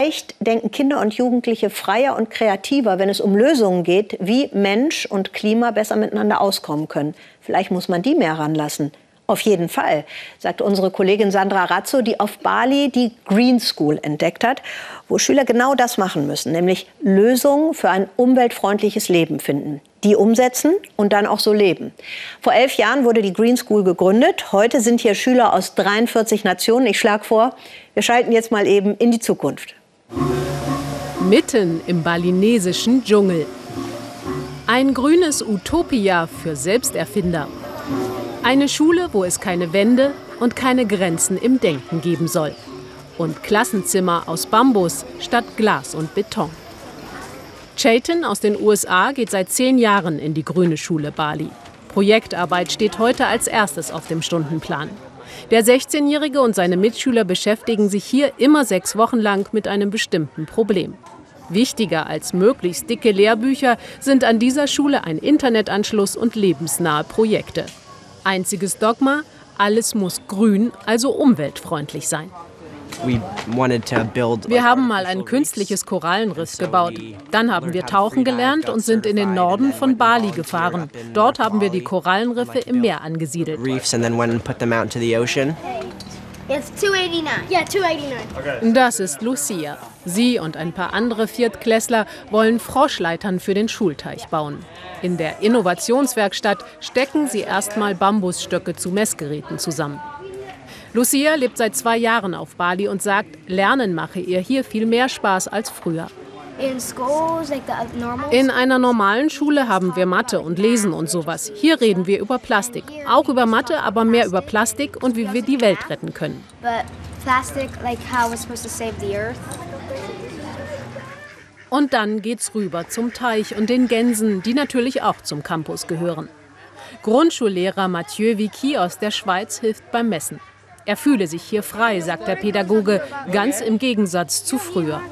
Vielleicht denken Kinder und Jugendliche freier und kreativer, wenn es um Lösungen geht, wie Mensch und Klima besser miteinander auskommen können. Vielleicht muss man die mehr ranlassen. Auf jeden Fall, sagt unsere Kollegin Sandra Razzo, die auf Bali die Green School entdeckt hat, wo Schüler genau das machen müssen, nämlich Lösungen für ein umweltfreundliches Leben finden, die umsetzen und dann auch so leben. Vor elf Jahren wurde die Green School gegründet. Heute sind hier Schüler aus 43 Nationen. Ich schlage vor, wir schalten jetzt mal eben in die Zukunft. Mitten im balinesischen Dschungel. Ein grünes Utopia für Selbsterfinder. Eine Schule, wo es keine Wände und keine Grenzen im Denken geben soll. Und Klassenzimmer aus Bambus statt Glas und Beton. Chayton aus den USA geht seit zehn Jahren in die Grüne Schule Bali. Projektarbeit steht heute als erstes auf dem Stundenplan. Der 16-Jährige und seine Mitschüler beschäftigen sich hier immer sechs Wochen lang mit einem bestimmten Problem. Wichtiger als möglichst dicke Lehrbücher sind an dieser Schule ein Internetanschluss und lebensnahe Projekte. Einziges Dogma, alles muss grün, also umweltfreundlich sein. Wir haben mal ein künstliches Korallenriff gebaut. Dann haben wir tauchen gelernt und sind in den Norden von Bali gefahren. Dort haben wir die Korallenriffe im Meer angesiedelt. Das ist Lucia. Sie und ein paar andere Viertklässler wollen Froschleitern für den Schulteich bauen. In der Innovationswerkstatt stecken sie erstmal Bambusstöcke zu Messgeräten zusammen. Lucia lebt seit zwei Jahren auf Bali und sagt, Lernen mache ihr hier viel mehr Spaß als früher. In einer normalen Schule haben wir Mathe und Lesen und sowas. Hier reden wir über Plastik. Auch über Mathe, aber mehr über Plastik und wie wir die Welt retten können. Und dann geht's rüber zum Teich und den Gänsen, die natürlich auch zum Campus gehören. Grundschullehrer Mathieu Vicky aus der Schweiz hilft beim Messen. Er fühle sich hier frei, sagt der Pädagoge, ganz im Gegensatz zu früher.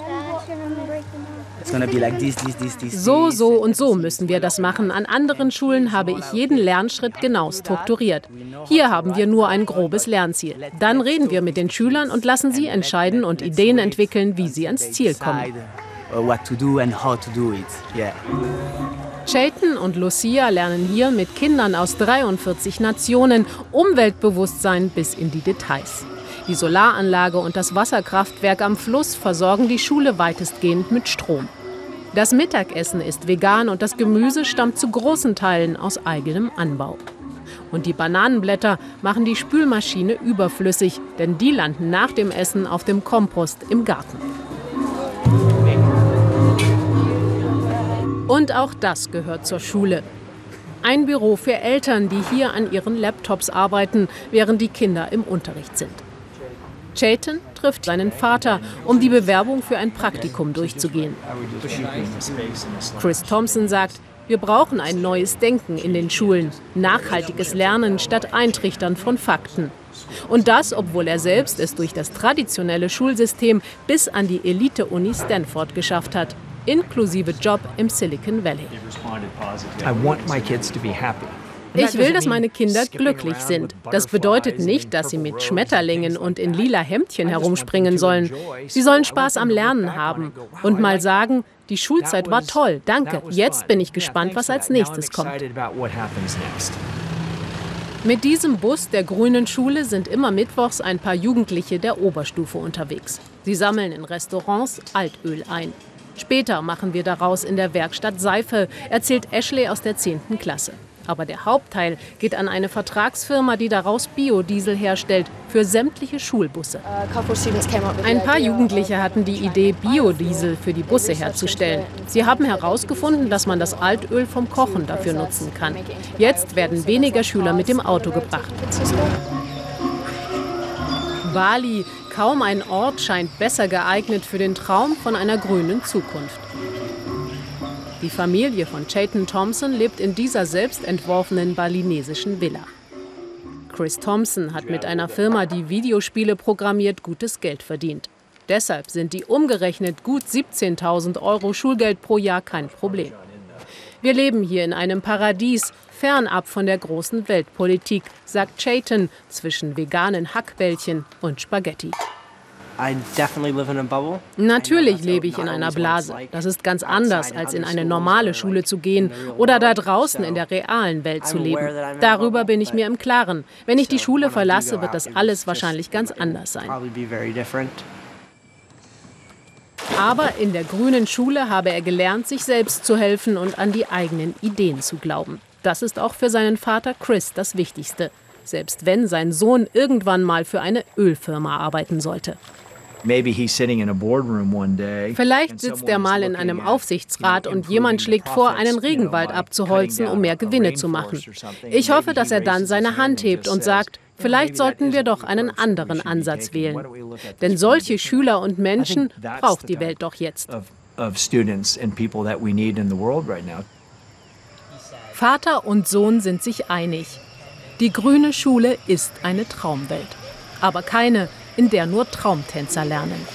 So, so und so müssen wir das machen. An anderen Schulen habe ich jeden Lernschritt genau strukturiert. Hier haben wir nur ein grobes Lernziel. Dann reden wir mit den Schülern und lassen sie entscheiden und Ideen entwickeln, wie sie ans Ziel kommen. Chayton und Lucia lernen hier mit Kindern aus 43 Nationen Umweltbewusstsein bis in die Details. Die Solaranlage und das Wasserkraftwerk am Fluss versorgen die Schule weitestgehend mit Strom. Das Mittagessen ist vegan und das Gemüse stammt zu großen Teilen aus eigenem Anbau. Und die Bananenblätter machen die Spülmaschine überflüssig, denn die landen nach dem Essen auf dem Kompost im Garten. Und auch das gehört zur Schule. Ein Büro für Eltern, die hier an ihren Laptops arbeiten, während die Kinder im Unterricht sind. Chayton trifft seinen Vater, um die Bewerbung für ein Praktikum durchzugehen. Chris Thompson sagt, wir brauchen ein neues Denken in den Schulen, nachhaltiges Lernen statt Eintrichtern von Fakten. Und das, obwohl er selbst es durch das traditionelle Schulsystem bis an die Elite-Uni Stanford geschafft hat inklusive Job im Silicon Valley. Ich will, dass meine Kinder glücklich sind. Das bedeutet nicht, dass sie mit Schmetterlingen und in lila Hemdchen herumspringen sollen. Sie sollen Spaß am Lernen haben und mal sagen, die Schulzeit war toll, danke. Jetzt bin ich gespannt, was als nächstes kommt. Mit diesem Bus der Grünen Schule sind immer mittwochs ein paar Jugendliche der Oberstufe unterwegs. Sie sammeln in Restaurants Altöl ein. Später machen wir daraus in der Werkstatt Seife, erzählt Ashley aus der 10. Klasse. Aber der Hauptteil geht an eine Vertragsfirma, die daraus Biodiesel herstellt für sämtliche Schulbusse. Ein paar Jugendliche hatten die Idee, Biodiesel für die Busse herzustellen. Sie haben herausgefunden, dass man das Altöl vom Kochen dafür nutzen kann. Jetzt werden weniger Schüler mit dem Auto gebracht. Bali, kaum ein Ort scheint besser geeignet für den Traum von einer grünen Zukunft. Die Familie von Chayton Thompson lebt in dieser selbstentworfenen balinesischen Villa. Chris Thompson hat mit einer Firma, die Videospiele programmiert, gutes Geld verdient. Deshalb sind die umgerechnet gut 17.000 Euro Schulgeld pro Jahr kein Problem. Wir leben hier in einem Paradies, fernab von der großen Weltpolitik, sagt Chayton zwischen veganen Hackbällchen und Spaghetti. Natürlich lebe ich in einer Blase. Das ist ganz anders, als in eine normale Schule zu gehen oder da draußen in der realen Welt zu leben. Darüber bin ich mir im Klaren. Wenn ich die Schule verlasse, wird das alles wahrscheinlich ganz anders sein. Aber in der grünen Schule habe er gelernt, sich selbst zu helfen und an die eigenen Ideen zu glauben. Das ist auch für seinen Vater Chris das Wichtigste, selbst wenn sein Sohn irgendwann mal für eine Ölfirma arbeiten sollte. Vielleicht sitzt er mal in einem Aufsichtsrat und jemand schlägt vor, einen Regenwald abzuholzen, um mehr Gewinne zu machen. Ich hoffe, dass er dann seine Hand hebt und sagt, vielleicht sollten wir doch einen anderen Ansatz wählen. Denn solche Schüler und Menschen braucht die Welt doch jetzt. Vater und Sohn sind sich einig. Die grüne Schule ist eine Traumwelt. Aber keine, in der nur Traumtänzer lernen.